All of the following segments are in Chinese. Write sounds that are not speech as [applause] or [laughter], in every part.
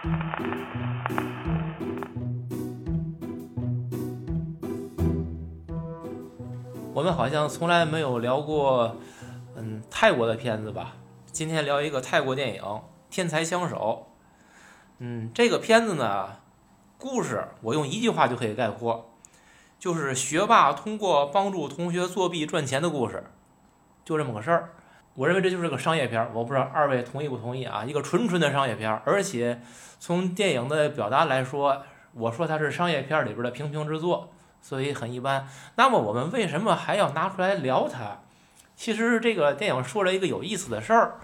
我们好像从来没有聊过，嗯，泰国的片子吧？今天聊一个泰国电影《天才枪手》。嗯，这个片子呢，故事我用一句话就可以概括，就是学霸通过帮助同学作弊赚钱的故事，就这么个事儿。我认为这就是个商业片儿，我不知道二位同意不同意啊？一个纯纯的商业片儿，而且从电影的表达来说，我说它是商业片里边的平平之作。所以很一般。那么我们为什么还要拿出来聊它？其实这个电影说了一个有意思的事儿，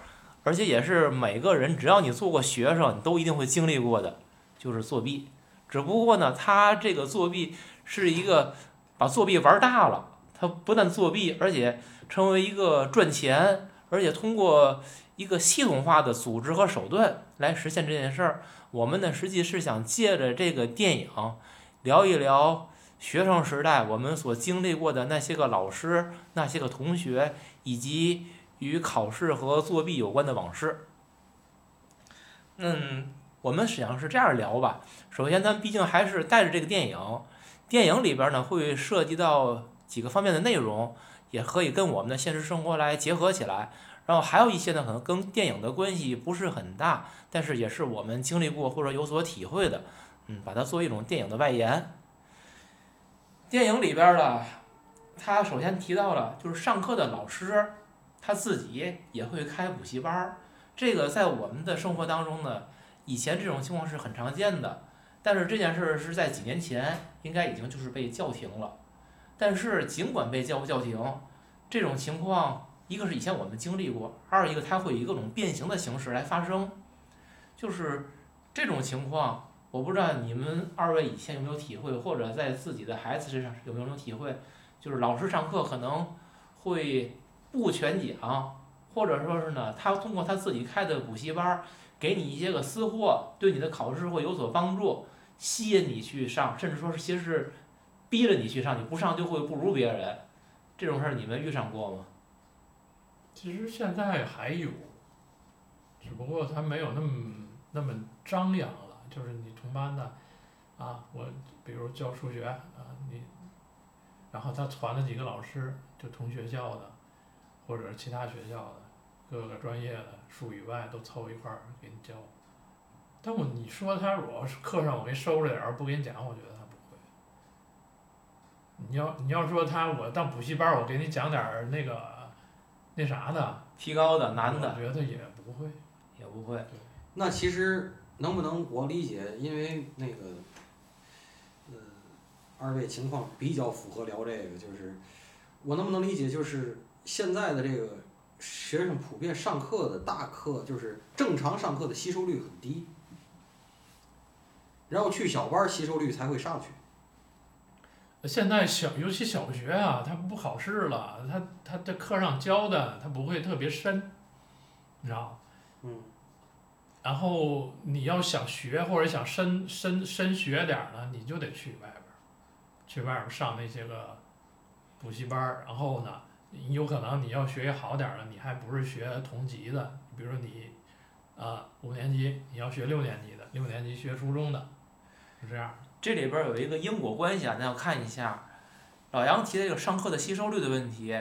而且也是每个人只要你做过学生，你都一定会经历过的，就是作弊。只不过呢，他这个作弊是一个把作弊玩大了。他不但作弊，而且成为一个赚钱，而且通过一个系统化的组织和手段来实现这件事儿。我们呢，实际是想借着这个电影聊一聊。学生时代，我们所经历过的那些个老师、那些个同学，以及与考试和作弊有关的往事。嗯，我们实际上是这样聊吧。首先，咱毕竟还是带着这个电影，电影里边呢会涉及到几个方面的内容，也可以跟我们的现实生活来结合起来。然后还有一些呢，可能跟电影的关系不是很大，但是也是我们经历过或者有所体会的。嗯，把它作为一种电影的外延。电影里边的，他首先提到了，就是上课的老师，他自己也会开补习班儿。这个在我们的生活当中呢，以前这种情况是很常见的。但是这件事是在几年前，应该已经就是被叫停了。但是尽管被叫不叫停，这种情况，一个是以前我们经历过，二一个它会以各种变形的形式来发生。就是这种情况。我不知道你们二位以前有没有体会，或者在自己的孩子身上有没有这种体会，就是老师上课可能会不全讲，或者说是呢，他通过他自己开的补习班儿，给你一些个私货，对你的考试会有所帮助，吸引你去上，甚至说是其实是逼着你去上，你不上就会不如别人，这种事儿你们遇上过吗？其实现在还有，只不过他没有那么那么张扬了。就是你同班的，啊，我比如教数学啊，你，然后他传了几个老师，就同学校的，或者其他学校的，各个专业的数语外都凑一块儿给你教。但我你说他如果课上我给收着点儿不给你讲，我觉得。你要你要说他我当补习班我给你讲点儿那个那啥的，提高的难的，我觉得也不会，也不会。那其实。能不能我理解？因为那个，呃，二位情况比较符合聊这个，就是我能不能理解？就是现在的这个学生普遍上课的大课，就是正常上课的吸收率很低，然后去小班吸收率才会上去。现在小，尤其小学啊，他不考试了，他他在课上教的他不会特别深，你知道嗯。然后你要想学或者想深深深学点儿呢，你就得去外边儿，去外边儿上那些个补习班儿。然后呢，有可能你要学习好点儿的，你还不是学同级的，比如说你啊五年级你要学六年级的，六年级学初中的，是这样。这里边儿有一个因果关系啊，咱要看一下。老杨提的这个上课的吸收率的问题。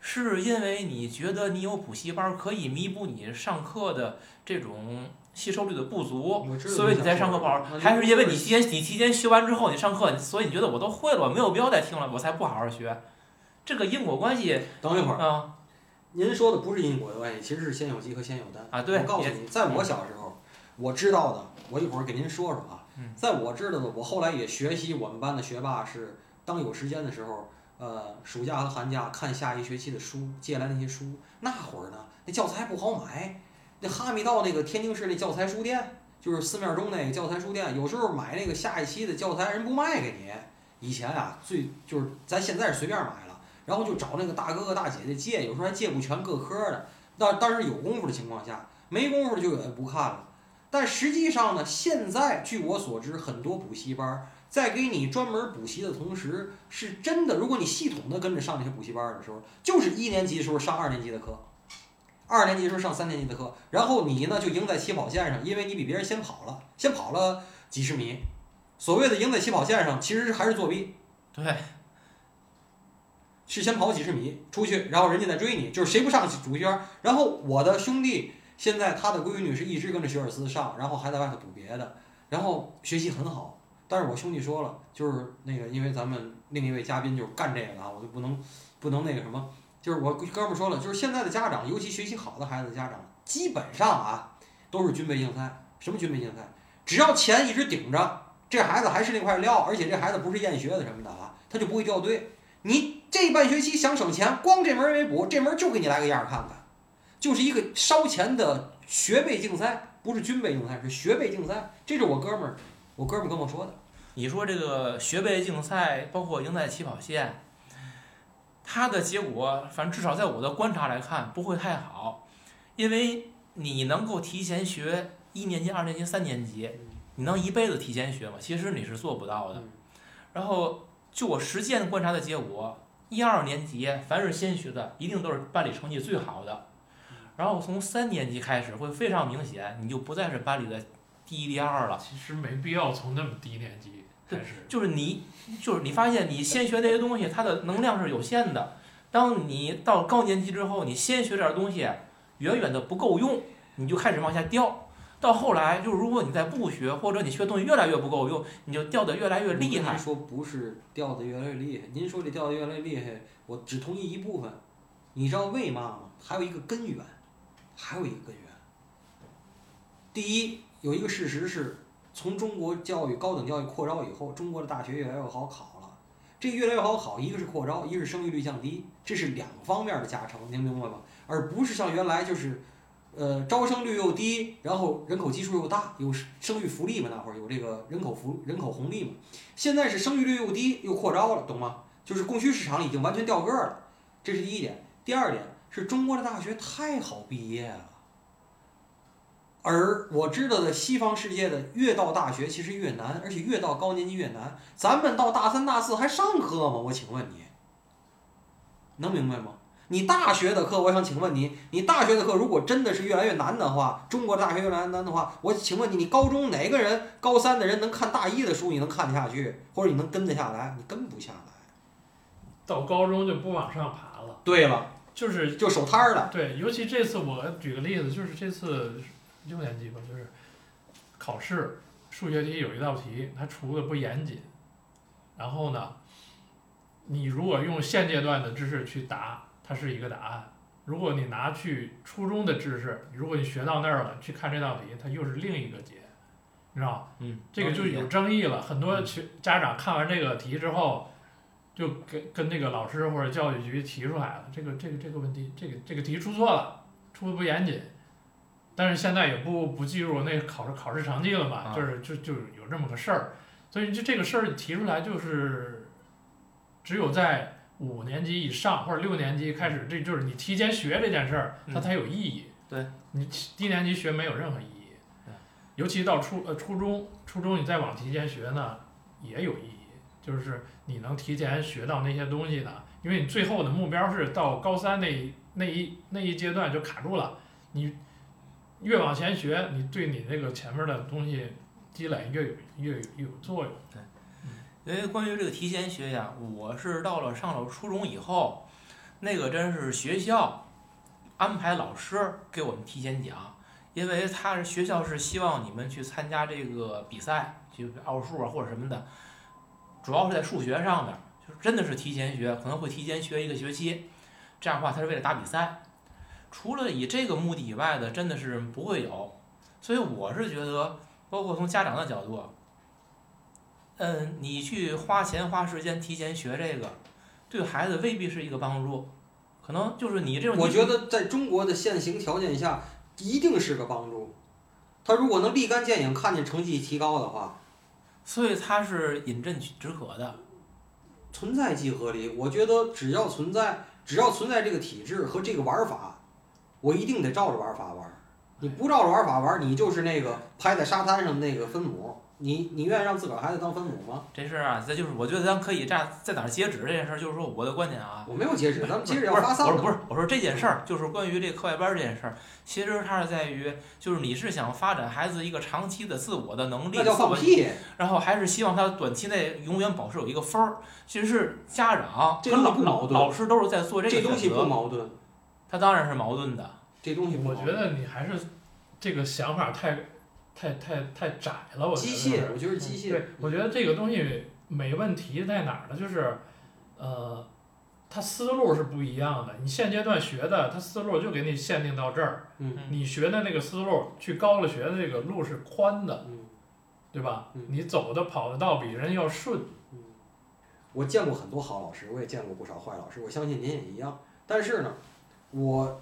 是因为你觉得你有补习班可以弥补你上课的这种吸收率的不足，所以你在上课不好，还是因为你提前你提前学完之后你上课，所以你觉得我都会了，我没有必要再听了，我才不好好学。这个因果关系。等一会儿啊，您说的不是因果的关系，其实是先有鸡和先有蛋啊。对，我告诉你，在我小时候，我知道的，我一会儿给您说说啊。在我知道的，我后来也学习我们班的学霸是，当有时间的时候。呃，暑假和寒假看下一学期的书，借来那些书。那会儿呢，那教材不好买，那哈密道那个天津市那教材书店，就是四面钟那个教材书店，有时候买那个下一期的教材人不卖给你。以前啊，最就是咱现在是随便买了，然后就找那个大哥哥大姐姐借，有时候还借不全各科的。但但是有功夫的情况下，没功夫就也不看了。但实际上呢，现在据我所知，很多补习班。在给你专门补习的同时，是真的。如果你系统的跟着上这些补习班的时候，就是一年级的时候上二年级的课，二年级的时候上三年级的课，然后你呢就赢在起跑线上，因为你比别人先跑了，先跑了几十米。所谓的赢在起跑线上，其实还是作弊，对，是先跑几十米出去，然后人家再追你，就是谁不上主圈儿。然后我的兄弟现在他的闺女是一直跟着学而思上，然后还在外头补别的，然后学习很好。但是我兄弟说了，就是那个因为咱们另一位嘉宾就是干这个的啊，我就不能不能那个什么，就是我哥们说了，就是现在的家长，尤其学习好的孩子家长，基本上啊都是军备竞赛。什么军备竞赛？只要钱一直顶着，这孩子还是那块料，而且这孩子不是厌学的什么的啊，他就不会掉队。你这半学期想省钱，光这门没补，这门就给你来个样看看，就是一个烧钱的学备竞赛，不是军备竞赛，是学备竞赛。这是我哥们儿，我哥们儿跟我说的。你说这个学备竞赛，包括赢在起跑线，它的结果，反正至少在我的观察来看，不会太好，因为你能够提前学一年级、二年级、三年级，你能一辈子提前学吗？其实你是做不到的嗯。然后就我实践观察的结果，一二年级凡是先学的，一定都是班里成绩最好的。然后从三年级开始会非常明显，你就不再是班里的第一、第二了。其实没必要从那么低年级开始。就是你，就是你发现你先学那些东西，它的能量是有限的。当你到高年级之后，你先学点东西，远远的不够用，你就开始往下掉。到后来，就是如果你再不学，或者你学的东西越来越不够用，你就掉的越来越厉害您。说不是掉的越来越厉害，您说这掉的越来越厉害，我只同意一部分。你知道为嘛吗？还有一个根源，还有一个根源。第一，有一个事实是，从中国教育高等教育扩招以后，中国的大学越来越好考了。这越来越好考，一个是扩招，一个是生育率降低，这是两方面的加成，您明白吗？而不是像原来就是，呃，招生率又低，然后人口基数又大，有生育福利嘛，那会儿有这个人口福人口红利嘛。现在是生育率又低又扩招了，懂吗？就是供需市场已经完全掉个儿了，这是第一点。第二点是中国的大学太好毕业了，而我知道的西方世界的越到大学其实越难，而且越到高年级越难。咱们到大三大四还上课吗？我请问你，能明白吗？你大学的课，我想请问你，你大学的课如果真的是越来越难的话，中国的大学越来越难的话，我请问你，你高中哪个人高三的人能看大一的书，你能看得下去，或者你能跟得下来？你跟不下来。到高中就不往上爬了，对了，就是就手摊儿了。对，尤其这次我举个例子，就是这次六年级吧，就是考试数学题有一道题，它出的不严谨，然后呢，你如果用现阶段的知识去答，它是一个答案；如果你拿去初中的知识，如果你学到那儿了，去看这道题，它又是另一个解，你知道吗？嗯，这个就有争议了。很多学家长看完这个题之后，就跟跟那个老师或者教育局提出来了，这个这个这个问题，这个这个题出错了，出的不严谨。但是现在也不不计入那考试考试成绩了嘛，啊就是就就有这么个事儿，所以就这个事儿提出来，就是只有在五年级以上或者六年级开始，这就是你提前学这件事儿，它嗯才有意义。对，你低年级学没有任何意义，尤其到初呃初中，初中你再往提前学呢，也有意义，就是你能提前学到那些东西的，因为你最后的目标是到高三那一那一那一阶段就卡住了，你越往前学，你对你那个前面的东西积累越有越有越有作用。对。因为关于这个提前学呀，我是到了上了初中以后，那个真是学校安排老师给我们提前讲，因为他是学校是希望你们去参加这个比赛，就奥数啊或者什么的，主要是在数学上面，就是真的是提前学，可能会提前学一个学期，这样的话他是为了打比赛。除了以这个目的以外的，真的是不会有，所以我是觉得，包括从家长的角度，嗯，你去花钱花时间提前学这个，对孩子未必是一个帮助，可能就是你这种。我觉得在中国的现行条件下，一定是个帮助。他如果能立竿见影看见成绩提高的话，所以它是饮鸩止渴的。存在即合理。我觉得只要存在，只要存在这个体制和这个玩法，我一定得照着玩法玩。你不照着玩法玩，你就是那个拍在沙滩上那个分母，你你愿意让自个儿孩子当分母吗？这事儿啊，这就是我觉得咱可以这样在哪儿截止这件事儿，就是说我的观点啊。我没有截止，咱们截止要不是发散的。我说不是，我说这件事儿就是关于这课外班儿这件事儿，其实它是在于，就是你是想发展孩子一个长期的自我的能力，那叫放屁！然后还是希望他短期内永远保持有一个分儿。其实是家长跟老老师都是在做这这东西不矛盾，他当然是矛盾的。这东西我。觉得你还是这个想法太太太太窄了，我觉得机械，我觉得机械。对，我觉得这个东西没问题在哪儿呢？就是，呃，它思路是不一样的。你现阶段学的，它思路就给你限定到这儿，嗯你学的那个思路，去高了学的这个路是宽的，嗯对吧嗯？你走的跑的道比人要顺，嗯，我见过很多好老师，我也见过不少坏老师，我相信您也一样。但是呢，我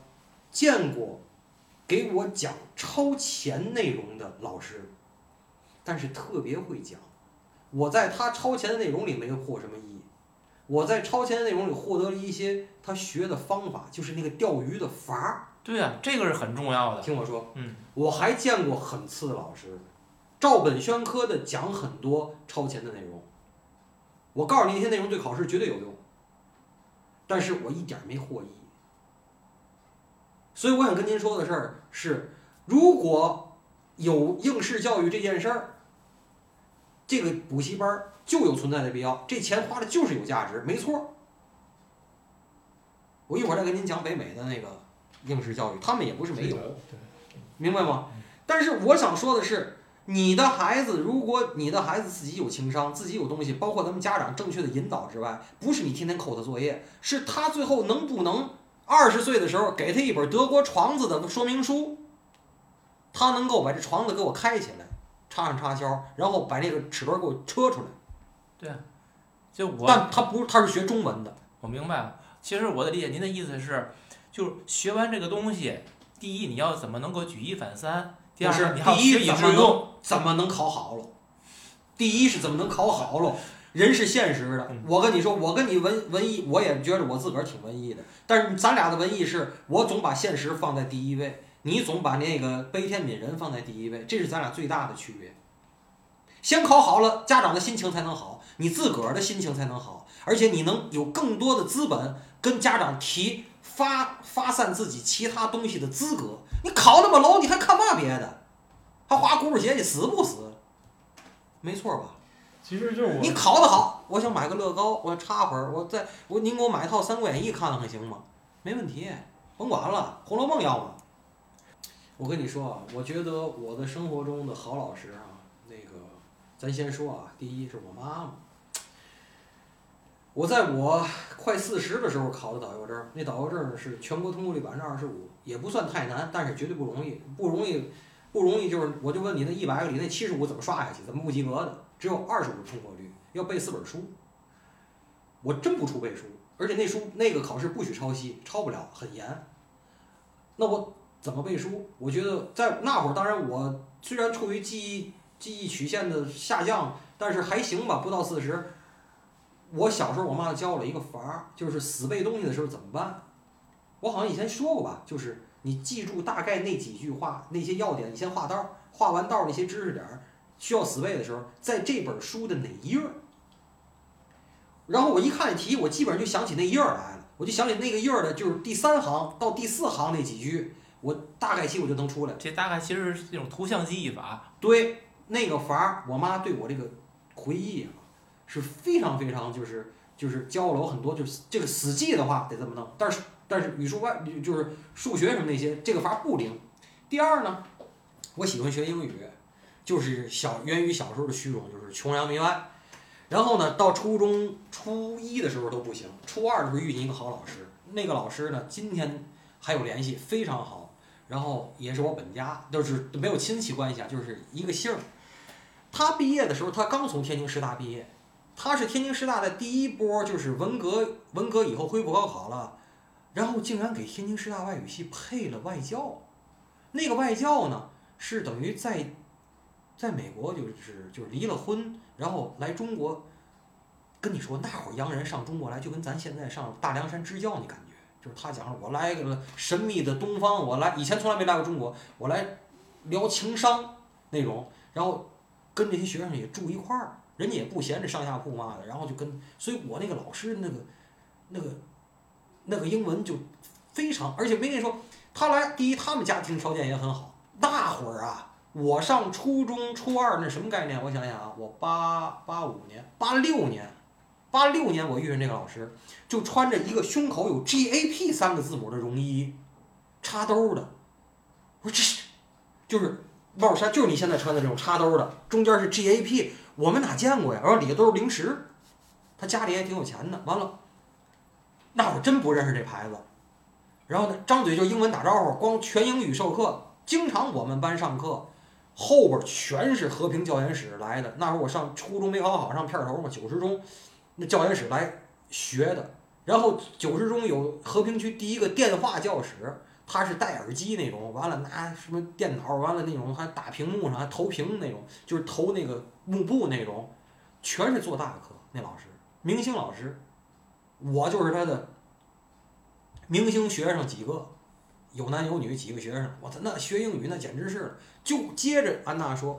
见过给我讲超前内容的老师，但是特别会讲。我在他超前的内容里没有获什么益，我在超前的内容里获得了一些他学的方法，就是那个钓鱼的法儿。对啊、这个是很重要的。听我说，嗯，我还见过很次的老师，照本宣科的讲很多超前的内容。我告诉你，那些内容对考试绝对有用，但是我一点儿没获益。所以我想跟您说的事儿是，如果有应试教育这件事儿，这个补习班儿就有存在的必要，这钱花的就是有价值，没错儿。我一会儿再跟您讲北美的那个应试教育，他们也不是没有，明白吗？但是我想说的是，你的孩子，如果你的孩子自己有情商，自己有东西，包括咱们家长正确的引导之外，不是你天天扣他作业，是他最后能不能二十岁的时候给他一本德国床子的说明书，他能够把这床子给我开起来，插上插销，然后把这个齿轮给我车出来。对就我但他不是，他是学中文的，我明白了。其实我的理解，您的意思是，就是学完这个东西，第一你要怎么能够举一反三，第二你要学以致用。怎么能考好了？第一是怎么能考好了？人是现实的嗯，我跟你说，我跟你文文艺，我也觉得我自个儿挺文艺的，但是咱俩的文艺是，我总把现实放在第一位，你总把那个悲天悯人放在第一位，这是咱俩最大的区别。先考好了，家长的心情才能好，你自个儿的心情才能好，而且你能有更多的资本跟家长提发发散自己其他东西的资格。你考那么 low，你还看嘛别的？还滑轱辘鞋你，死不死？没错吧？其实就是我你考得好，我想买个乐高，我插会儿，我再我您给我买一套《三国演义》看看行吗？没问题，甭管了，《红楼梦》要吗？我跟你说啊，我觉得我的生活中的好老师啊，那个咱先说啊，第一是我妈妈。我在我快四十的时候考的导游证，那导游证是全国通过率百分之二十五，也不算太难，但是绝对不容易，不容易，不容易就是我就问你，那一百个里那七十五怎么刷下去，怎么不及格的？只有二十五通过率，要背四本书。我真不出背书，而且那书那个考试不许抄袭，抄不了，很严。那我怎么背书？我觉得在那会儿，当然我虽然处于记忆记忆曲线的下降，但是还行吧，不到四十。我小时候我妈教我了一个法儿，就是死背东西的时候怎么办。我好像以前说过吧，就是你记住大概那几句话，那些要点，你先画道，画完道那些知识点儿，需要死背的时候，在这本书的哪一页儿？然后我一看题，我基本上就想起那页儿来了，我就想起那个页儿的，就是第三行到第四行那几句，我大概其我就能出来。这大概其实是那种图像记忆法。对那个法儿，我妈对我这个回忆啊，是非常非常就是就是教了我很多，就是这个死记的话得这么弄，但是但是语数外就是数学什么那些，这个法儿不灵。第二呢，我喜欢学英语，就是小源于小时候的虚荣，就是穷洋媚外。然后呢，到初中初一的时候都不行，初二的时候遇见一个好老师，那个老师呢，今天还有联系，非常好。然后也是我本家，就是没有亲戚关系啊，就是一个姓儿。他毕业的时候，他刚从天津师大毕业，他是天津师大的第一波，就是文革文革以后恢复高考了，然后竟然给天津师大外语系配了外教。那个外教呢，是等于在在美国就是就是离了婚，然后来中国。跟你说，那会儿洋人上中国来，就跟咱现在上大凉山支教那感觉。就是他讲我来个神秘的东方，我来以前从来没来过中国，我来聊情商那种，然后跟这些学生也住一块儿，人家也不嫌这上下铺嘛的，然后就跟，所以我那个老师那个那个那个英文就非常，而且没跟你说，他来第一，他们家庭条件也很好，那会儿啊，我上初中初二那什么概念？我想想啊，我八八五年，八六年，八六年我遇上这个老师，就穿着一个胸口有 GAP 三个字母的绒衣，插兜的，我说这是就是帽衫，就是你现在穿的这种插兜的，中间是 GAP，我们哪见过呀？然后里头都是零食，他家里也挺有钱的。完了，那会儿真不认识这牌子，然后呢，张嘴就英文打招呼，光全英语授课，经常我们班上课后边全是和平教研室来的。那时候我上初中没考好，上片头嘛，九十中那教研室来学的。然后九十中有和平区第一个电话教室，他是戴耳机那种，完了拿什么电脑，完了那种还打屏幕上还投屏那种，就是投那个幕布那种，全是做大课。那老师，明星老师，我就是他的明星学生几个，有男有女几个学生，我操，那学英语那简直是，就接着安娜说，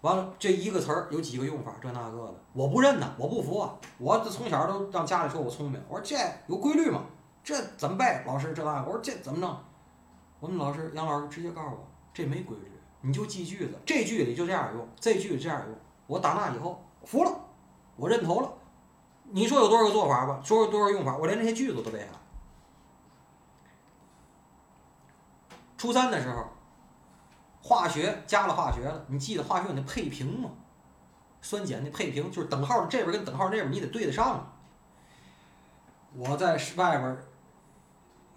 完了这一个词儿有几个用法，这那个的，我不认呐，我不服啊，我这从小都让家里说我聪明，我说这有规律吗？这怎么背？老师这那个，我说这怎么弄？我们老师杨老师直接告诉我，这没规律，你就记句子，这句里就这样用，这句这样用。我打那以后服了，我认头了。你说有多少个做法吧？说有多少用法？我连这些句子都背下来。初三的时候，化学加了化学了，你记得化学有那配平吗？酸碱那配平就是等号这边跟等号那边你得对得上。我在外边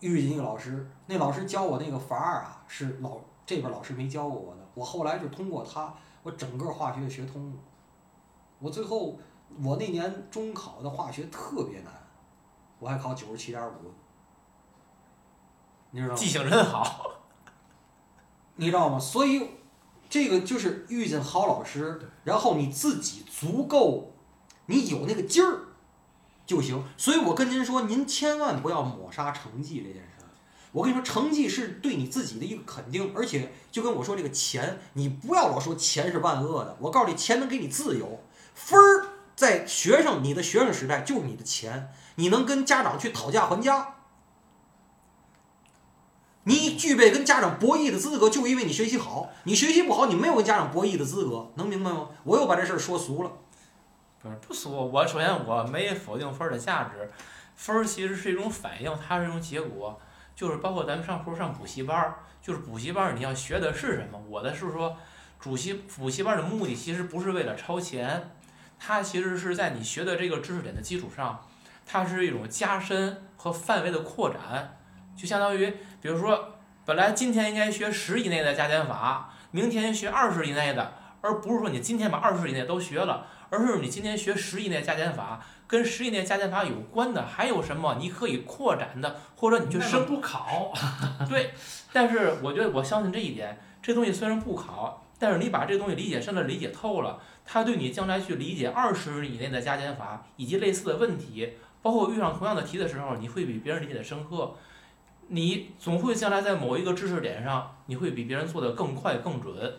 遇见一个老师，那老师教我那个法儿啊，是老这边老师没教过我的。我后来就通过他，我整个化学学通了。我最后我那年中考的化学特别难，我还考九十七点五，你知道吗？记性真好。你知道吗？所以这个就是遇见好老师，然后你自己足够，你有那个劲儿就行。所以我跟您说，您千万不要抹杀成绩这件事儿。我跟你说，成绩是对你自己的一个肯定，而且就跟我说这个钱，你不要老说钱是万恶的。我告诉你，钱能给你自由，分儿在学生你的学生时代就是你的钱，你能跟家长去讨价还价。你具备跟家长博弈的资格，就因为你学习好。你学习不好，你没有跟家长博弈的资格，能明白吗？我又把这事儿说俗了。不是不俗，我首先我没否定分儿的价值，分儿其实是一种反应，它是一种结果。就是包括咱们上课上补习班儿，就是补习班儿你要学的是什么？我的是说，主习补习班的目的其实不是为了超前，它其实是在你学的这个知识点的基础上，它是一种加深和范围的扩展，就相当于。比如说，本来今天应该学十以内的加减法，明天学二十以内的，而不是说你今天把二十以内都学了，而是你今天学十以内加减法，跟十以内加减法有关的还有什么你可以扩展的，或者你去升不考。[laughs] 对，但是我觉得我相信这一点，这东西虽然不考，但是你把这东西理解深了、理解透了，它对你将来去理解二十以内的加减法以及类似的问题，包括遇上同样的题的时候，你会比别人理解的深刻。你总会将来在某一个知识点上，你会比别人做得更快更准，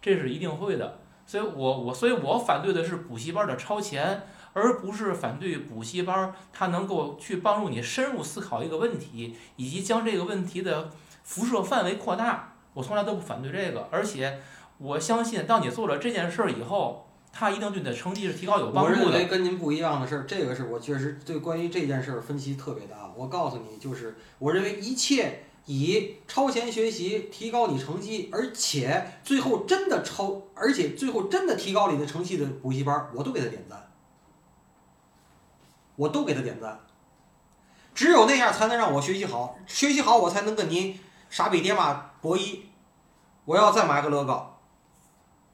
这是一定会的。所以我我所以我反对的是补习班的超前，而不是反对补习班它能够去帮助你深入思考一个问题，以及将这个问题的辐射范围扩大。我从来都不反对这个，而且我相信，当你做了这件事儿以后。他一定对你的成绩是提高有帮助的。我认为跟您不一样的是，这个是我确实对关于这件事儿分析特别大。我告诉你，就是我认为一切以超前学习提高你成绩，而且最后真的超，而且最后真的提高你的成绩的补习班，我都给他点赞，我都给他点赞。只有那样才能让我学习好，学习好我才能跟你傻逼爹妈博弈。我要再买个乐高，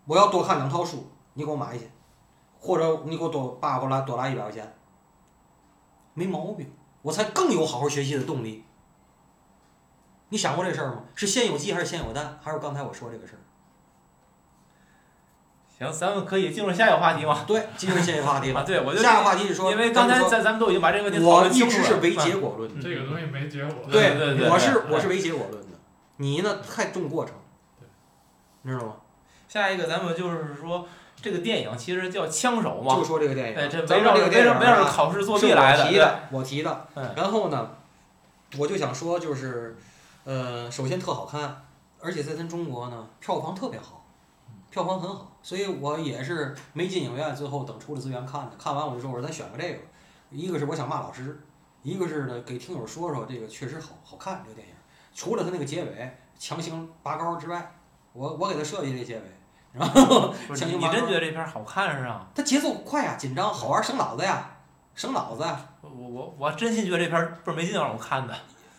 我要多看两套书。你给我买去，或者你给我多爸给我来多来一百块钱，没毛病，我才更有好好学习的动力。你想过这事儿吗？是先有鸡还是先有蛋？还是刚才我说这个事儿？行，咱们可以进入下一个话题吗？对，进入下一个话题了。对，我就下一个话题是说，因为刚才咱咱们都已经把这个问题我一直是唯结果论的。这个东西没结果。对对对，我是我是唯结果论的，你呢太重过程，你知道吗？下一个咱们就是说，这个电影其实叫《枪手》嘛就，说这个电影，哎，这咱围绕这个电影啊考试作是弊来的，我提的，我提的。嗯然后呢，我就想说，就是，呃，首先特好看，而且在咱中国呢，票房特别好，票房很好，所以我也是没进影院，最后等出了资源看的。看完我就说，我说咱选个这个，一个是我想骂老师，一个是呢给听友说说这个确实好好看这个电影。除了它那个结尾强行拔高之外，我我给他设计这结尾，然后你真觉得这片儿好看是吧？它节奏快呀，紧张好玩，省脑子呀，省脑子呀。我我我真心觉得这片儿倍儿没劲，让我看的。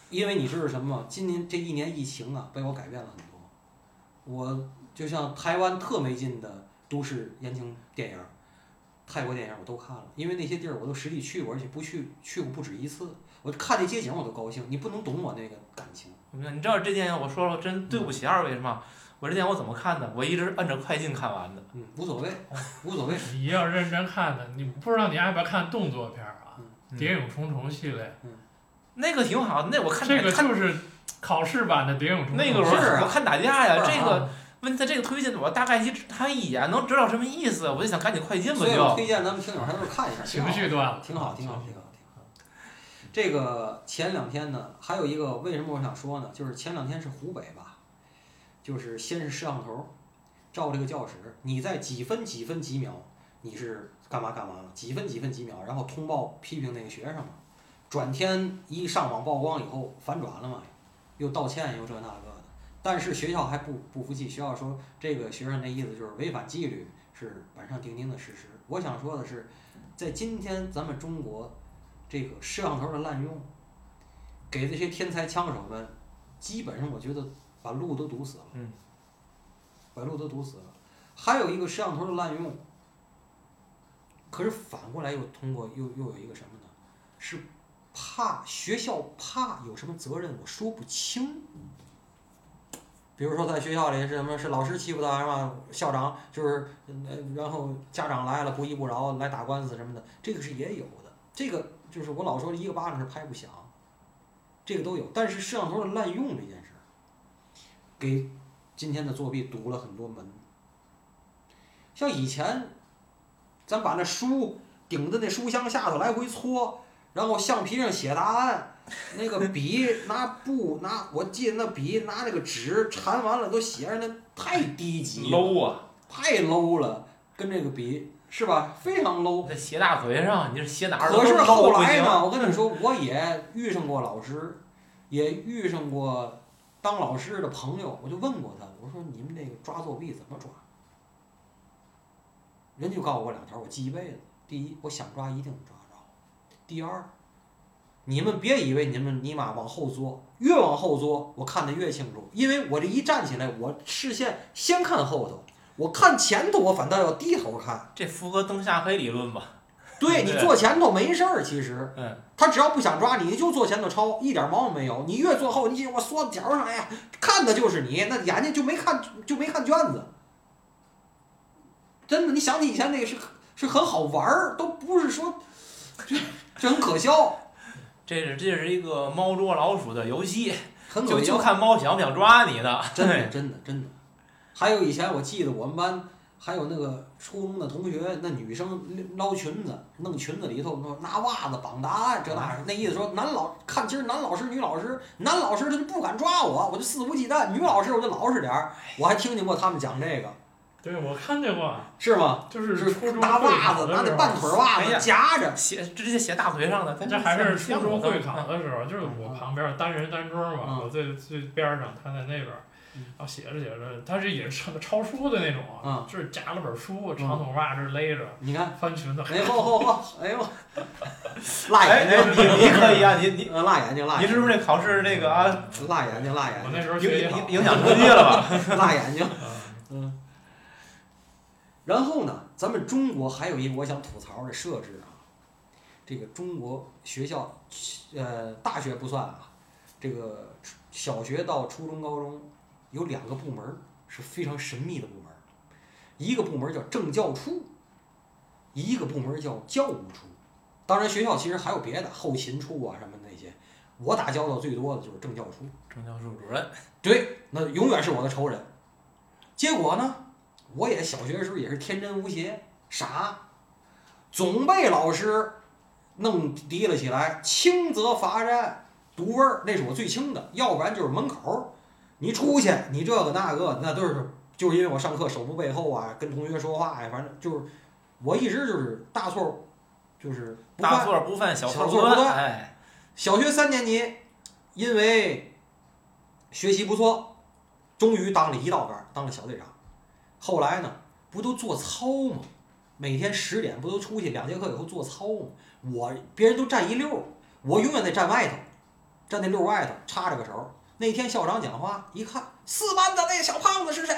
因为你知道什么吗？今年这一年疫情啊，被我改变了很多。我就像台湾特没劲的都市言情电影儿，泰国电影儿我都看了，因为那些地儿我都实地去过，而且不去去过不止一次。我看那街景我都高兴，你不能懂我那个感情。你知道这电影我说了，真对不起二位是吗？我这电影我怎么看的？我一直摁着快进看完的。嗯，无所谓，无所谓。[laughs] 你要认真看的，你不知道你爱不爱看动作片儿啊？嗯谍影重重》系列，那个挺好，那我看这个就是考试版的《谍影重重》。那个我是啊我看打架呀，这个问他这个推进，我大概一他一眼能知道什么意思，我就想赶紧快进吧所以。推荐咱们听友还都是看一下，情绪段了，挺好，挺好，挺好，挺好。这个前两天呢，还有一个为什么我想说呢？就是前两天是湖北吧，就是先是摄像头照这个教室，你在几分几分几秒你是干嘛干嘛了，几分几分几秒，然后通报批评那个学生。转天一上网曝光以后反转了嘛，又道歉又这那个的。但是学校还不不服气，学校说这个学生那意思就是违反纪律，是板上钉钉的事实。我想说的是，在今天咱们中国这个摄像头的滥用，给这些天才枪手们，基本上我觉得把路都堵死了。嗯。把路都堵死了。还有一个摄像头的滥用，可是反过来又通过又又有一个什么呢？是怕学校怕有什么责任，我说不清。比如说在学校里是什么是老师欺负他，是吧？校长就是，呃，然后家长来了不依不饶来打官司什么的，这个是也有的。这个就是我老说一个巴掌是拍不响，这个都有。但是摄像头的滥用这件事儿，给今天的作弊堵了很多门。像以前，咱把那书顶在那书箱下头来回搓，然后橡皮上写答案，那个笔拿布拿，我记得那笔拿那个纸缠完了都写上，那太低级了，low 啊！太 low 了，跟这个比是吧？非常 low。在斜大腿上，你是斜哪儿可是后。来呢，我跟你说，我也遇上过老师，也遇上过当老师的朋友，我就问过他，我说你们这个抓作弊怎么抓？人就告诉我两条，我记一辈子。第一，我想抓一定抓着；第二，你们别以为你们尼玛往后坐，越往后坐，我看得越清楚，因为我这一站起来，我视线先看后头，我看前头，我反倒要低头看。这符合灯下黑理论吧？对对你坐前头没事儿，其实。嗯，他只要不想抓你，你就坐前头抄，一点毛病没有。你越坐后，你我缩到角上，哎呀，看的就是你，那眼睛就没看就没看卷子。真的，你想起以前那个是是很好玩儿，都不是说，这这很可笑，这是这是一个猫捉老鼠的游戏，很可笑。就就看猫想不想抓你的。真的 [laughs] 真的真的。还有以前我记得我们班还有那个初中的同学，那女生捞裙子，弄裙子里头拿袜子绑答案，这那那意思说男老看今儿男老师女老师，男老师他就不敢抓我，我就肆无忌惮；女老师我就老实点儿。我还听见过他们讲这个，对我看见过，是吗？就是是初中袜子，拿那考的时候半腿袜子夹着，写直接写大腿上的，咱这还是初中会考的时候，就是我旁边单人单桌嘛，嗯我最最边儿上，他在那边然后写着写着，他这也是抄抄书的那种，嗯就是夹了本书，长筒袜这勒着，你看，翻裙子，哎吼吼吼，哎呦，辣哎眼睛，哎，你你可以啊，你你呃 [laughs] 辣眼睛，辣眼睛，你是不是那考试那个啊辣眼睛，辣眼睛，我那时候影影，影响成绩了吧？[laughs] 辣眼睛。嗯嗯。然后呢，咱们中国还有一个我想吐槽的设置啊，这个中国学校，呃，大学不算啊，这个小学到初中、高中有两个部门儿是非常神秘的部门儿，一个部门儿叫政教处，一个部门儿叫教务处。当然，学校其实还有别的后勤处啊什么那些，我打交道最多的就是政教处。政教处主任，对，那永远是我的仇人。结果呢，我也小学的时候也是天真无邪，傻，总被老师弄提了起来，轻则罚站，读味儿，那是我最轻的，要不然就是门口儿，你出去，你这个那个，那都是就是因为我上课手不背后啊，跟同学说话呀，反正就是我一直就是大错，就是不大犯。错不犯，小小错不断哎，小学三年级，因为学习不错，终于当了一道杆儿，当了小队长。后来呢，不都做操吗？每天十点不都出去两节课以后做操吗？我别人都站一溜儿，我永远得站外头，站那溜儿外头插着个手。那天校长讲话，一看四班的那小胖子是谁？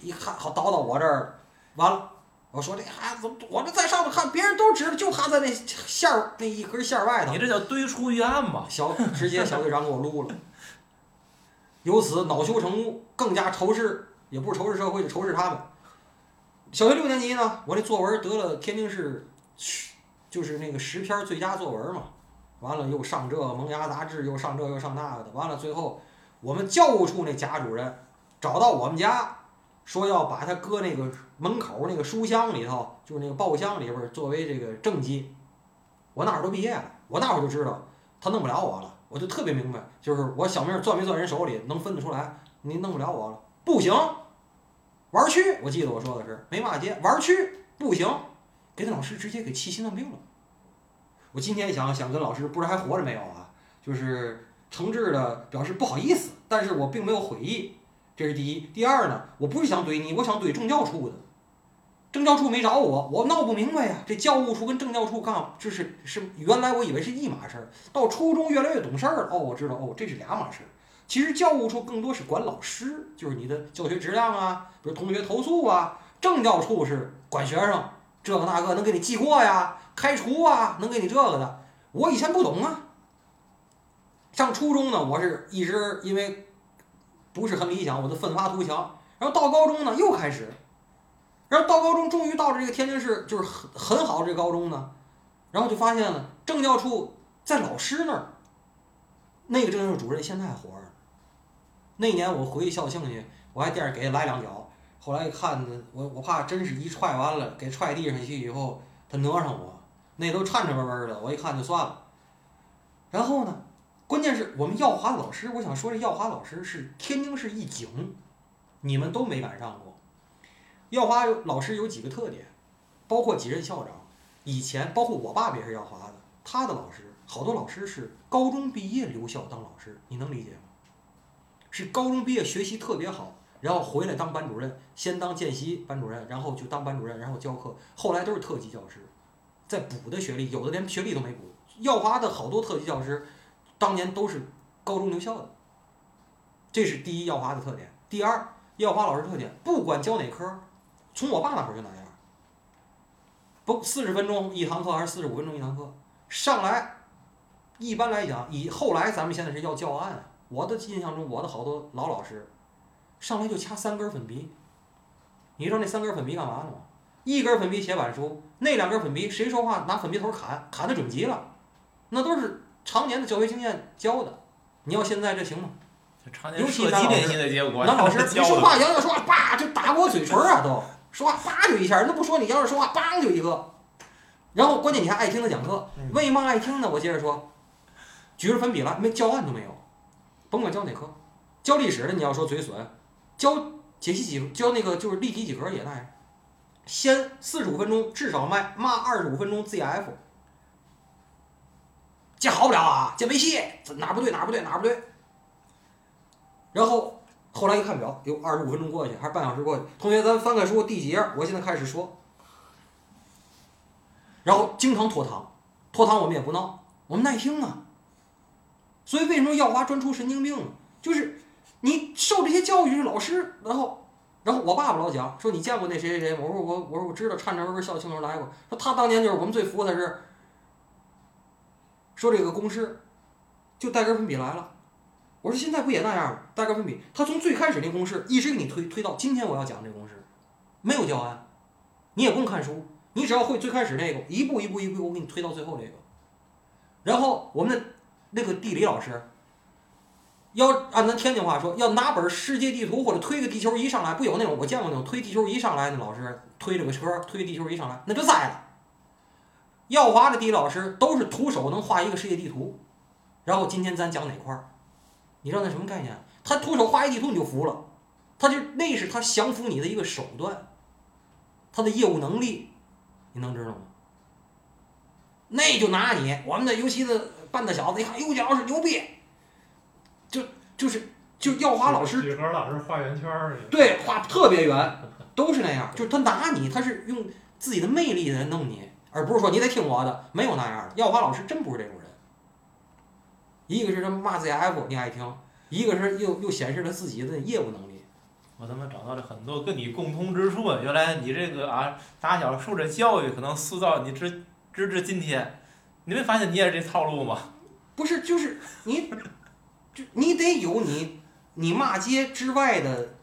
一看好倒到我这儿了，完了。我说这孩子怎么？我这在上面看，别人都知道，就他在那线儿那一根线儿外头你。这叫堆出预案嘛？小直接小队长给我撸了，由此恼羞成怒，更加仇视，也不是仇视社会，就仇视他们。小学六年级呢，我这作文得了天津市，就是那个十篇最佳作文嘛。完了又上这《萌芽》杂志，又上这又上那个的。完了最后，我们教务处那贾主任找到我们家，说要把他搁那个门口那个书箱里头，就是那个报箱里边作为这个政绩。我那会儿都毕业了，我那会儿就知道他弄不了我了，我就特别明白，就是我小命攥没攥人手里，能分得出来，你弄不了我了，不行，玩儿去，我记得我说的是没骂街，玩儿去，不行，给那老师直接给气心脏病了。我今天想想跟老师，不知道还活着没有啊？就是诚挚的表示不好意思，但是我并没有悔意，这是第一。第二呢，我不是想怼你，我想怼政教处的。政教处没找我，我闹不明白呀。这教务处跟政教处干，这是是原来我以为是一码事儿，到初中越来越懂事儿了，哦，我知道，哦，这是俩码事儿。其实教务处更多是管老师，就是你的教学质量啊，比如同学投诉啊。政教处是管学生，这个那个能给你记过呀，开除啊，能给你这个的。我以前不懂啊。上初中呢，我是一直因为不是很理想，我就奋发图强。然后到高中呢，又开始。然后到高中，终于到了这个天津市，就是很很好的这个高中呢，然后就发现了政教处在老师那儿，那个政教主任现在还活着。那年我回去校庆去，我还惦着给他来两脚，后来一看呢，我我怕真是一踹完了，给踹地上去以后，他讹上我，那都颤颤巍巍的，我一看就算了。然后呢，关键是我们耀华老师，我想说这耀华老师是天津市一景，你们都没赶上过。耀华老师有几个特点，包括几任校长，以前包括我爸也是耀华的，他的老师好多老师是高中毕业留校当老师，你能理解吗？是高中毕业学习特别好，然后回来当班主任，先当见习班主任，然后就当班主任，然后教课，后来都是特级教师，再补的学历，有的连学历都没补。耀华的好多特级教师，当年都是高中留校的，这是第一耀华的特点。第二，耀华老师特点，不管教哪科。从我爸那会儿就那样，不四十分钟一堂课还是四十五分钟一堂课，上来，一般来讲，以后来咱们现在是要教案，我的印象中，我的好多老老师，上来就掐三根粉笔，你知道那三根粉笔干嘛的吗？一根粉笔写板书，那两根粉笔谁说话拿粉笔头砍，砍的准极了，那都是常年的教学经验教的。你要现在这行吗？这常年射击练习的结果。男老师，你说话杨洋说话，叭就打我嘴唇啊都。[laughs] 说话叭就一下，那不说你要是说话，梆就一个。然后关键你还爱听他讲课，为嘛爱听呢？我接着说，举着粉笔来，没教案都没有，甭管教哪科，教历史的你要说嘴损，教解析几教那个就是立体几何也那样，先四十五分钟至少卖骂二十五分钟 ZF，这好不了啊，这没戏，哪不对哪不对哪不对，然后。后来一看表，有二十五分钟过去，还是半小时过去。同学，咱翻开书第几页？我现在开始说。然后经常拖堂，拖堂我们也不闹，我们耐听啊。所以为什么耀华专出神经病呢？就是你受这些教育老师，然后，然后我爸爸老讲说你见过那谁谁谁？我说我我说我知道，颤颤巍巍校庆时候来过。说他当年就是我们最服的是，说这个公式，就带根粉笔来了。我说现在不也那样吗？带根粉笔，他从最开始那公式一直给你推推到今天我要讲这公式，没有教案，你也不用看书，你只要会最开始那个，一步一步一步，我给你推到最后这个。然后我们的那个地理老师，要按咱天津话说，要拿本世界地图或者推个地球仪上来，不有那种我见过那种推地球仪上来的老师，推着个车推地球仪上来，那就栽了。耀华的地理老师都是徒手能画一个世界地图，然后今天咱讲哪块儿，你知道那什么概念？他徒手画一地图你就服了，他就那是他降服你的一个手段，他的业务能力，你能知道吗？那就拿你，我们的尤其的半大小子一看，哟，蒋老师牛逼，就就是就耀华老师几何老师画圆圈儿。对，画特别圆，都是那样。就是他拿你，他是用自己的魅力来弄你，而不是说你得听我的，没有那样的。耀华老师真不是这种人。一个是他骂 ZF 你爱听，一个是又又显示了自己的业务能力。我他妈找到了很多跟你共通之处啊！原来你这个啊，打小受这教育，可能塑造你直直至今天。你没发现你也是这套路吗？不是，就是你，就你得有你你骂街之外的，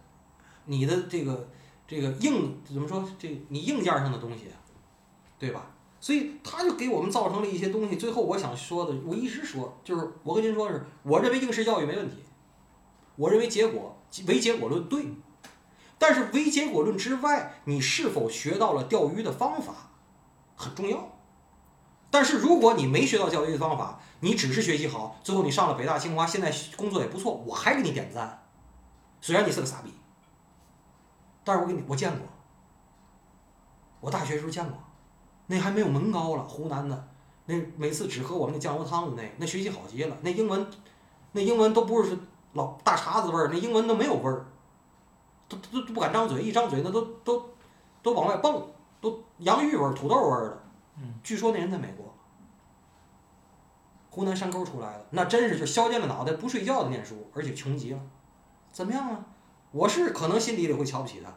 你的这个这个硬怎么说？这你硬件上的东西，对吧？所以他就给我们造成了一些东西。最后我想说的，我一直说，就是我跟您说是，我认为应试教育没问题，我认为结果唯结果论对，但是唯结果论之外，你是否学到了钓鱼的方法很重要。但是如果你没学到钓鱼的方法，你只是学习好，最后你上了北大清华，现在工作也不错，我还给你点赞。虽然你是个傻逼，但是我给你我见过，我大学时候见过，那还没有门高了，湖南的，那每次只喝我们那酱油汤的那，那学习好极了，那英文，那英文都不是老大碴子味儿，那英文都没有味儿，都都都不敢张嘴，一张嘴那都都都往外蹦，都洋芋味儿、土豆味儿的。嗯，据说那人在美国，湖南山沟出来的，那真是就削尖了脑袋不睡觉的念书，而且穷极了，怎么样啊？我是可能心底里会瞧不起他，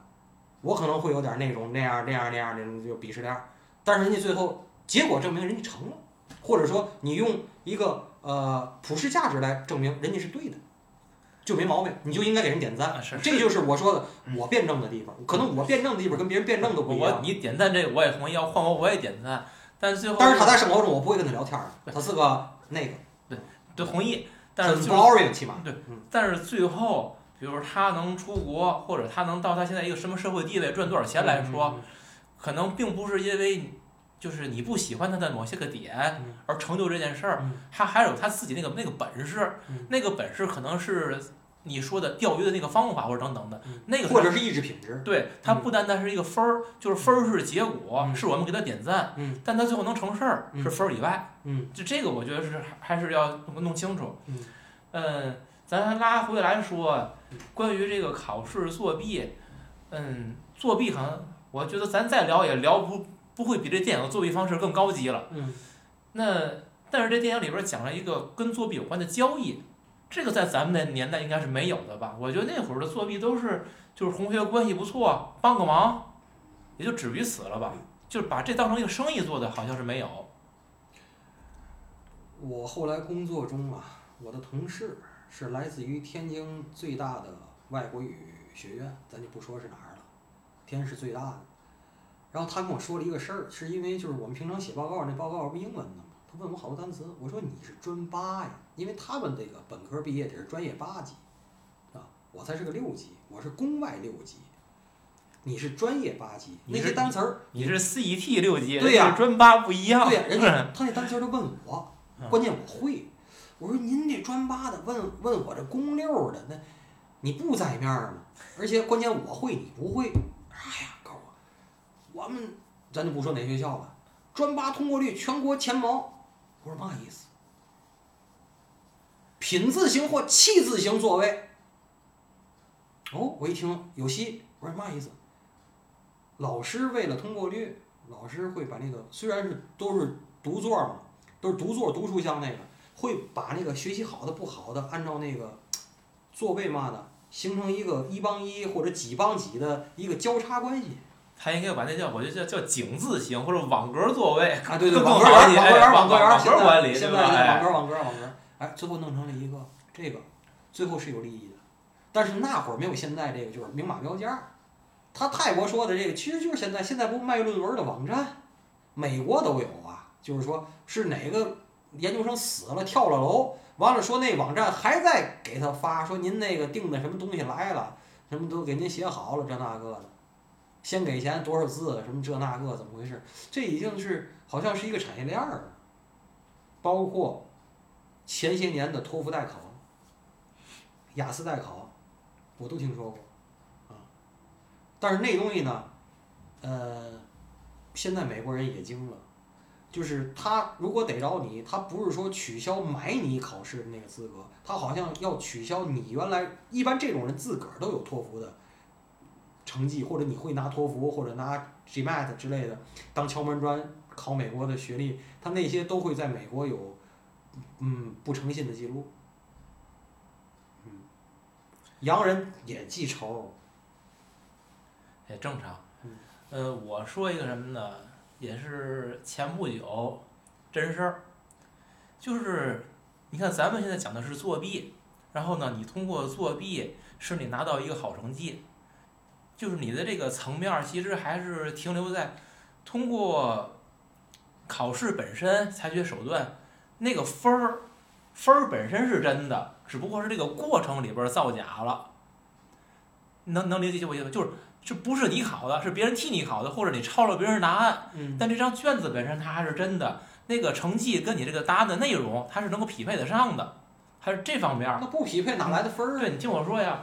我可能会有点那种那样那样那样那种就鄙视链，但是人家最后结果证明人家成了，或者说你用一个呃普世价值来证明人家是对的，就没毛病，你就应该给人点赞。啊是这就是我说的我辩证的地方，可能我辩证的地方跟别人辩证都不一样。我你点赞这个我也同意，要换我我也点赞，但是最后但是他在生活中我不会跟他聊天儿，他是个那个对同意，但是 boring 起码对。但是最后，比如他能出国，或者他能到他现在一个什么社会地位，赚多少钱来说，嗯，可能并不是因为就是你不喜欢他的某些个点嗯而成就这件事儿嗯，他还有他自己那个那个本事嗯，那个本事可能是你说的钓鱼的那个方法或者等等的嗯，那个或者是意志品质。对，它不单单是一个分儿，就是分儿是结果，嗯是我们给他点赞，嗯但他最后能成事儿嗯是分儿以外，嗯就这个我觉得是还是要弄清楚。嗯嗯，咱拉回来说，关于这个考试作弊，嗯，作弊可能我觉得咱再聊也聊不不会比这电影的作弊方式更高级了。嗯那但是这电影里边讲了一个跟作弊有关的交易，这个在咱们那年代应该是没有的吧？我觉得那会儿的作弊都是就是同学关系不错，帮个忙，也就止于此了吧。就是把这当成一个生意做的，好像是没有。我后来工作中啊，我的同事是来自于天津最大的外国语学院，咱就不说是哪儿了，天是最大的。然后他跟我说了一个事儿，是因为就是我们平常写报告，那报告不英文的嘛，他问我好多单词，我说你是专八呀，因为他们这个本科毕业得是专业八级，啊，我才是个六级，我是公外六级，你是专业八级，那些单词儿你是 CET 六级，对呀专八不一样。对呀，人家 [laughs] 他那单词儿都问我嗯，关键我会。我说您这专八的问问我这公六的，那你不在面儿吗？而且关键我会你不会，哎呀，告诉我，我们咱就不说哪学校了，专八通过率全国前茅。我说嘛意思？品字形或气字形座位。哦，我一听有戏，我说嘛意思？老师为了通过率，老师会把那个虽然是都是独座嘛，都是独座读书箱那个，会把那个学习好的不好的按照那个座位嘛的，形成一个一帮一或者几帮几的一个交叉关系。他应该把那叫我就叫叫井字形或者网格座位啊，对对，更网格网格网格员，网现在格管理现在网格网格网格，哎，最后弄成了一个这个，最后是有利益的，但是那会儿没有现在这个就是明码标价。他泰国说的这个其实就是现在，现在不卖论文的网站，美国都有啊，就是说是哪个研究生死了跳了楼，完了说那网站还在给他发，说您那个订的什么东西来了，什么都给您写好了，这那个的，先给钱多少字，什么这那个怎么回事？这已经是好像是一个产业链儿了，包括前些年的托福代考、雅思代考，我都听说过啊。但是那东西呢，呃，现在美国人也精了。就是他如果逮着你，他不是说取消买你考试的那个资格，他好像要取消你原来一般这种人自个儿都有托福的成绩，或者你会拿托福或者拿 GMAT 之类的当敲门砖考美国的学历，他那些都会在美国有嗯不诚信的记录。嗯，洋人也记仇。也正常嗯。呃，我说一个什么呢？也是前不久真事儿，就是你看咱们现在讲的是作弊，然后呢，你通过作弊使你拿到一个好成绩，就是你的这个层面其实还是停留在通过考试本身采取手段，那个分儿分儿本身是真的，只不过是这个过程里边造假了。能能理解我意思吗？就是这不是你考的，是别人替你考的，或者你抄了别人答案，嗯但这张卷子本身它还是真的，那个成绩跟你这个答案的内容它是能够匹配得上的，还是这方面儿。那不匹配哪来的分儿啊？对你听我说呀，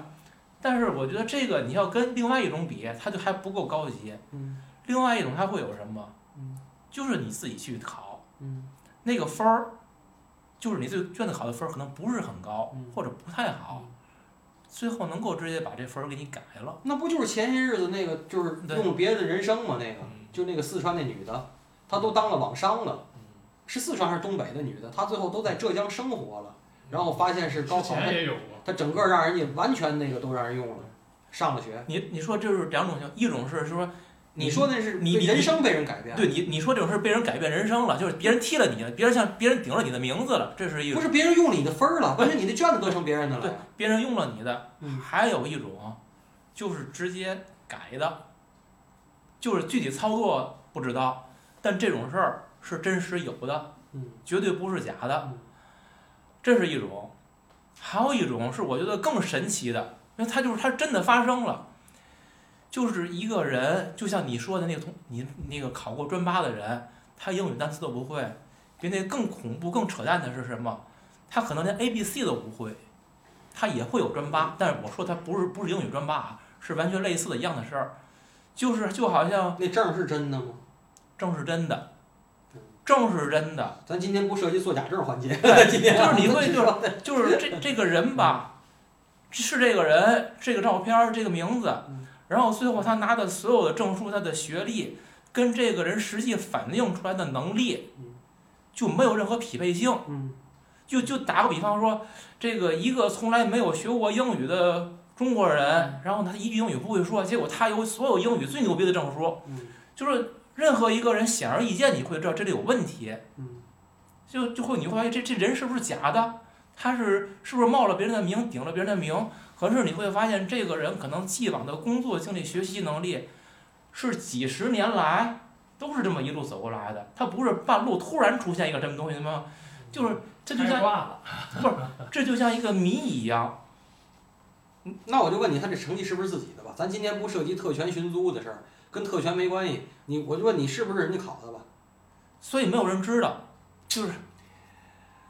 但是我觉得这个你要跟另外一种比，它就还不够高级。嗯另外一种它会有什么？嗯就是你自己去考嗯那个分儿，就是你这个卷子考的分儿可能不是很高嗯，或者不太好，最后能够直接把这分儿给你改了。那不就是前些日子那个，就是对用别人的人生吗？那个嗯就那个四川那女的，她都当了网商了，嗯是四川还是东北的女的？她最后都在浙江生活了，然后发现是高考，她前也有过，她整个让人家完全那个都让人用了，上了学。你你说这是两种情况，一种是说你说那是你你人生被人改变，对你你说这种事被人改变人生了，就是别人踢了你了，别人像别人顶了你的名字了，这是一种不是别人用了你的分儿了，关键你的卷子都成别人的了对。，别人用了你的。嗯还有一种就是直接改的，就是具体操作不知道，但这种事儿是真实有的，嗯绝对不是假的嗯，这是一种。还有一种是我觉得更神奇的，因为它就是它真的发生了，就是一个人，就像你说的那个同你那个考过专八的人，他英语单词都不会，比那更恐怖、更扯淡的是什么？他可能连 A、B、C 都不会，他也会有专八，但是我说他不是不是英语专八啊，是完全类似的一样的事儿，就是就好像那证是真的吗？证是真的，证是真的，咱今天不涉及做假证环节，[laughs] 今天就是你会 [laughs] 就是就是这这个人吧，是这个人，这个照片儿，这个名字嗯，然后最后他拿的所有的证书，他的学历跟这个人实际反映出来的能力嗯，就没有任何匹配性。嗯。就就打个比方说，这个一个从来没有学过英语的中国人，然后他一句英语不会说，结果他有所有英语最牛逼的证书，嗯。就是任何一个人显而易见，你会知道这里有问题，嗯。就就会你会发现这这人是不是假的，他是是不是冒了别人的名，顶了别人的名，可是你会发现这个人可能既往的工作经历、学习能力，是几十年来都是这么一路走过来的，他不是半路突然出现一个什么东西吗？就是这就像开挂了，这就像一个谜一样，那我就问你，他这成绩是不是自己的吧？咱今天不涉及特权寻租的事儿，跟特权没关系。你我就问你是不是人家考的吧？所以没有人知道，就是，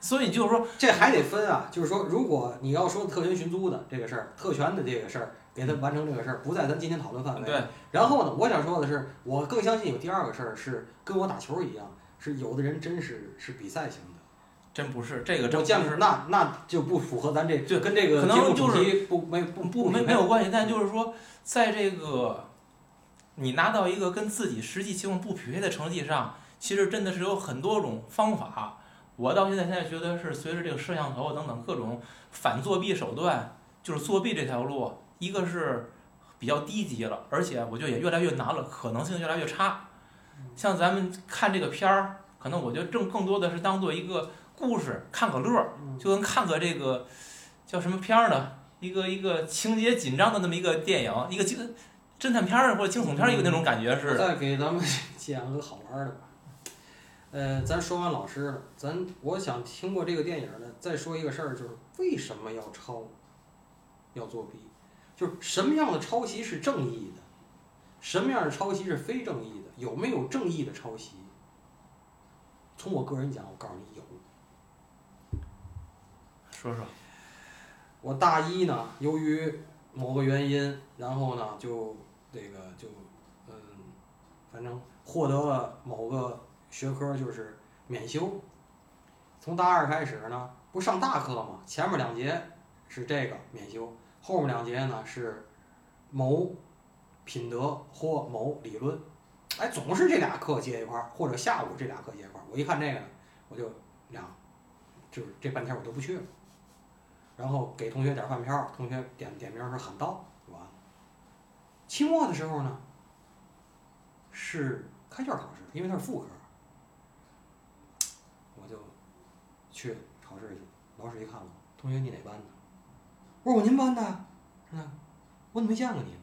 所以就是说，这还得分啊，就是说，如果你要说特权寻租的这个事儿，特权的这个事儿，给他完成这个事儿，不在咱今天讨论范围。对。然后呢，我想说的是，我更相信有第二个事儿是跟我打球一样，是有的人真是是比赛型的。真不是这个真我见过，不是那那就不符合咱这就跟这个可能就是题不没不不没没有关系，但就是说，在这个你拿到一个跟自己实际情况不匹配的成绩上，其实真的是有很多种方法。我到现在现在觉得是随着这个摄像头等等各种反作弊手段，就是作弊这条路，一个是比较低级了，而且我觉得也越来越难了，可能性越来越差。像咱们看这个片儿，可能我觉得正更多的是当做一个故事看个乐儿，嗯就跟看个这个叫什么片儿呢？一个一个情节紧张的那么一个电影，一个惊侦探片儿或者惊悚片儿一个那种感觉似的。再给咱们 [laughs] 讲个好玩儿的吧。呃，咱说完老师了，咱我想听过这个电影呢，再说一个事儿，就是为什么要抄，要作弊，就是什么样的抄袭是正义的，什么样的抄袭是非正义的，有没有正义的抄袭？从我个人讲，我告诉你有。说说，我大一呢，由于某个原因，然后呢，就这个就嗯，反正获得了某个学科就是免修。从大二开始呢，不上大课嘛，前面两节是这个免修，后面两节呢是某品德或某理论，哎，总是这俩课接一块儿，或者下午这俩课接一块儿。我一看这个呢，我就俩，就是这半天我都不去了。然后给同学点饭票，同学点点名说喊到，就完了。期末的时候呢，是开卷考试，因为它是副科，我就去考试去。老师一看我，同学你哪班的？我说我您班的，是吧？我怎么没见过你？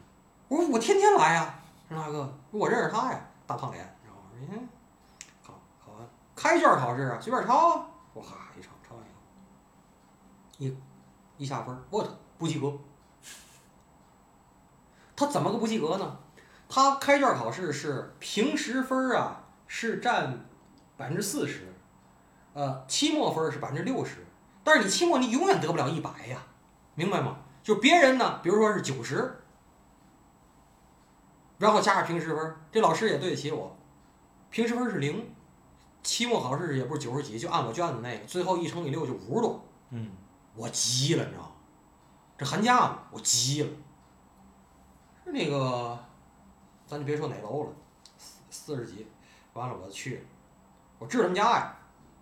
我说我天天来呀，是大哥，我认识他呀，大胖脸。然后我说嗯，考考完开卷考试啊，随便抄啊。我哈一抄，抄完以后，一。一下分，我操，不及格。他怎么个不及格呢？他开卷考试是平时分啊，是占百分之四十，呃，期末分是百分之六十。但是你期末你永远得不了一百呀，明白吗？就别人呢，比如说是九十，然后加上平时分，这老师也对得起我。平时分是零，期末考试也不是九十几，就按我卷子那个，最后一乘以六就五十多。嗯。我急了，你知道吗？这寒假嘛，我急了。是那个，咱就别说哪楼了，四四十几，完了我去，我知道他们家呀。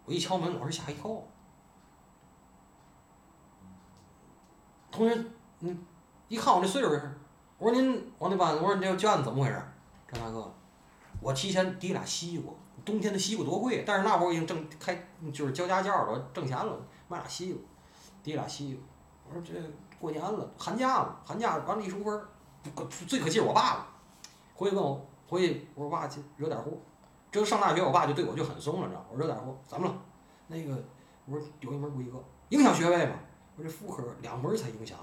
我一敲门，老师吓一跳。同学，嗯，一看我这岁数，我说您往那班，我说你这卷子怎么回事？张大哥，我提前抵俩西瓜，冬天的西瓜多贵，但是那会儿我已经挣开，就是交家教了，挣钱了，买俩西瓜。提俩西瓜，我说这过年了，寒假了，寒假完了一出分儿，最可气是我爸了。回去问我，回去我说爸去惹点祸。这上大学，我爸就对我就很松了，你知道我惹点祸，怎么了？那个我说有一门不及格，影响学位嘛。我说这副科两门才影响。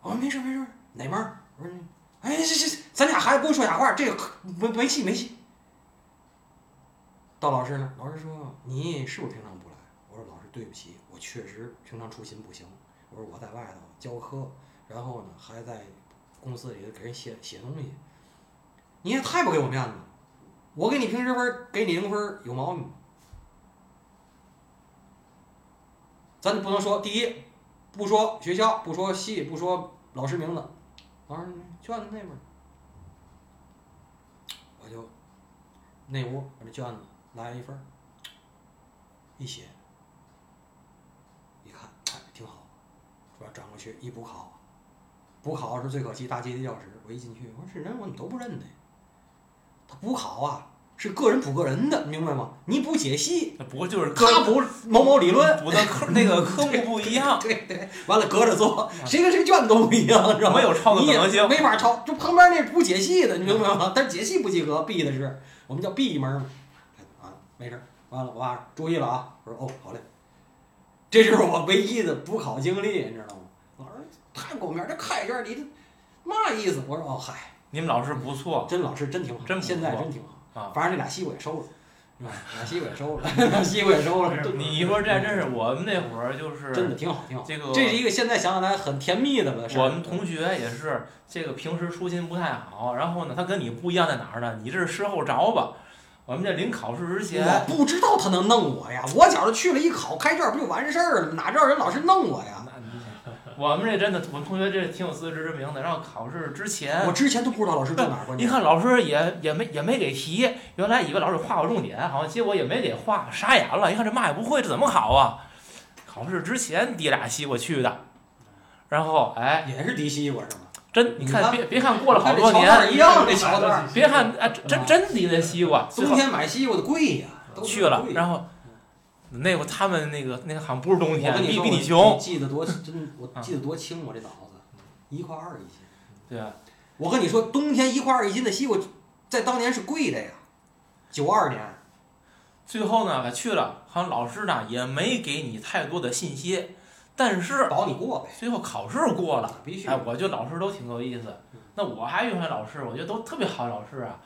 我说没事没事，哪门？我说哎这这咱俩孩子不会说假话，这个没没戏没戏。到老师那儿，老师说你是不是平常不来？我说老师对不起。我确实平常出勤不行，我说我在外头教课，然后呢还在公司里给人写写东西，你也太不给我面子了。我给你平时分给你零分有毛病吗？咱不能说第一，不说学校，不说系，不说老师名字，老师卷子那边，我就那屋把这卷子来一份一写。我要转过去一补考，补考是最可惜，大阶梯教室。我一进去，我说这人我怎么都不认得？他补考啊，是个人补个人的，明白吗？你补解析，那不就是他补某某理论，补的科那个科目不一样。[laughs] 对对，完了隔着做，谁跟谁卷子都不一样，知道吗？没有抄的可能性，没法抄。就旁边那补解析的，你明白吗？但是解析不及格，闭的是我们叫闭门嘛。啊，没事完了，我爸注意了啊。我说哦，好嘞。这就是我唯一的补考经历，你知道吗？我说太给我面儿，这开卷你这嘛意思？我说哦嗨，你们老师不错，真老师真挺好，真现在真挺好啊。反正这俩西瓜也收了，是吧俩西瓜也收了，[laughs] 俩西瓜也收了。你一说这真是我们那会儿就是真的挺好挺好。这个这是一个现在想起来很甜蜜的了。我们同学也是这个平时初心不太好，然后呢，他跟你不一样在哪儿呢？你这是事后着吧？我们这临考试之前，我不知道他能弄我呀！我觉着去了一考开卷不就完事儿了？哪知道人老师弄我呀？我们这真的，我们同学这挺有自知之明的。然后考试之前，我之前都不知道老师住哪儿。一看老师也也没也没给题，原来以为老师画个重点，好像结果也没给画，傻眼了。一看这嘛也不会，这怎么考啊？考试之前提俩西瓜去的，然后哎，也是提西瓜是吗？真，你看，别别看过了好多年，一样的桥段。别看，哎，真真的那西瓜，冬天买西瓜的贵呀。去了，然后那会他们那个那个好像不是冬天，比比你穷。记得多真，我记得多清，我这脑子，一块二一斤。对啊，我跟你说，冬天一块二一斤的西瓜，在当年是贵的呀。九二年，最后呢去了，好像老师呢也没给你太多的信息，但是保你过呗，最后考试过了。必须哎，我觉得老师都挺有意思嗯。那我还遇上老师，我觉得都特别好的老师啊。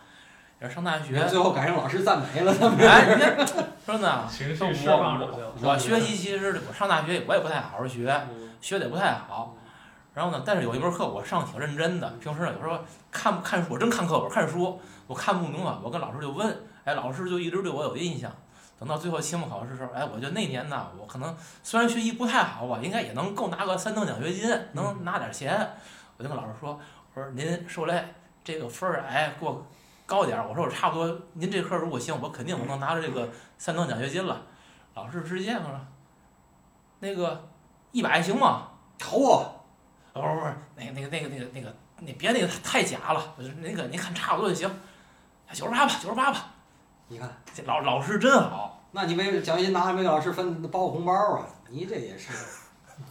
也是上大学，最后赶上老师赞美了，哎，你看，说呢，[laughs] 情说绪释放我。我学习其实我上大学我也不太好好学，嗯学的也不太好。然后呢，但是有一门课我上挺认真的，平时呢有时候看看书，我真看课本看书，我看不明白，我跟老师就问，哎，老师就一直对我有印象。等到最后期末考试的时候，哎，我觉得那年呢，我可能虽然学习不太好吧，应该也能够拿个三等奖学金，能拿点钱。我就跟老师说，我说您受累，这个分儿哎给我高点儿。我说我差不多，您这科如果行，我肯定我能拿着这个三等奖学金了。老师直接说，那个一百行吗？好啊，不是不是，那个那个那个那个那个，你别那个太假了，我就那个您看差不多就行，九十八吧，九十八吧。你看，这老老师真好，那你没奖学金拿，没给老师分包个红包啊？你这也是，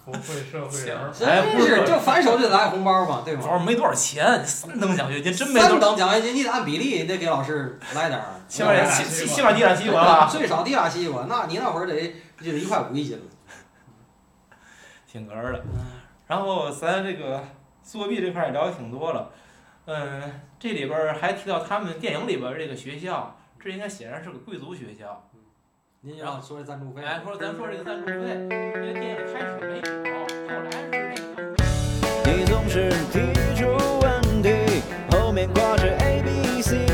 不会社会人真是就反手就拿红包嘛，对吗？主要没多少钱，三等奖学金真没多三，等奖学金，你得按比例，你得给老师来点儿。起码得哎起起起码递俩西瓜了，最少递俩西瓜，那你那会儿得就得一块五一斤了。[laughs] 挺哏儿的。然后咱这个作弊这块儿也聊的挺多了，嗯，这里边儿还提到他们电影里边儿这个学校，这应该显然是个贵族学校。您要说这赞助费，哎，说咱说这个赞助费，[laughs] 这个电影开始没有，后来是这个。你总是提出问题，后面挂着 A B C。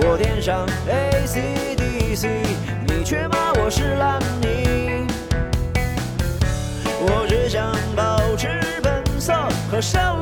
我点上 A C D C，你却骂我是烂泥。我只想保持本色和善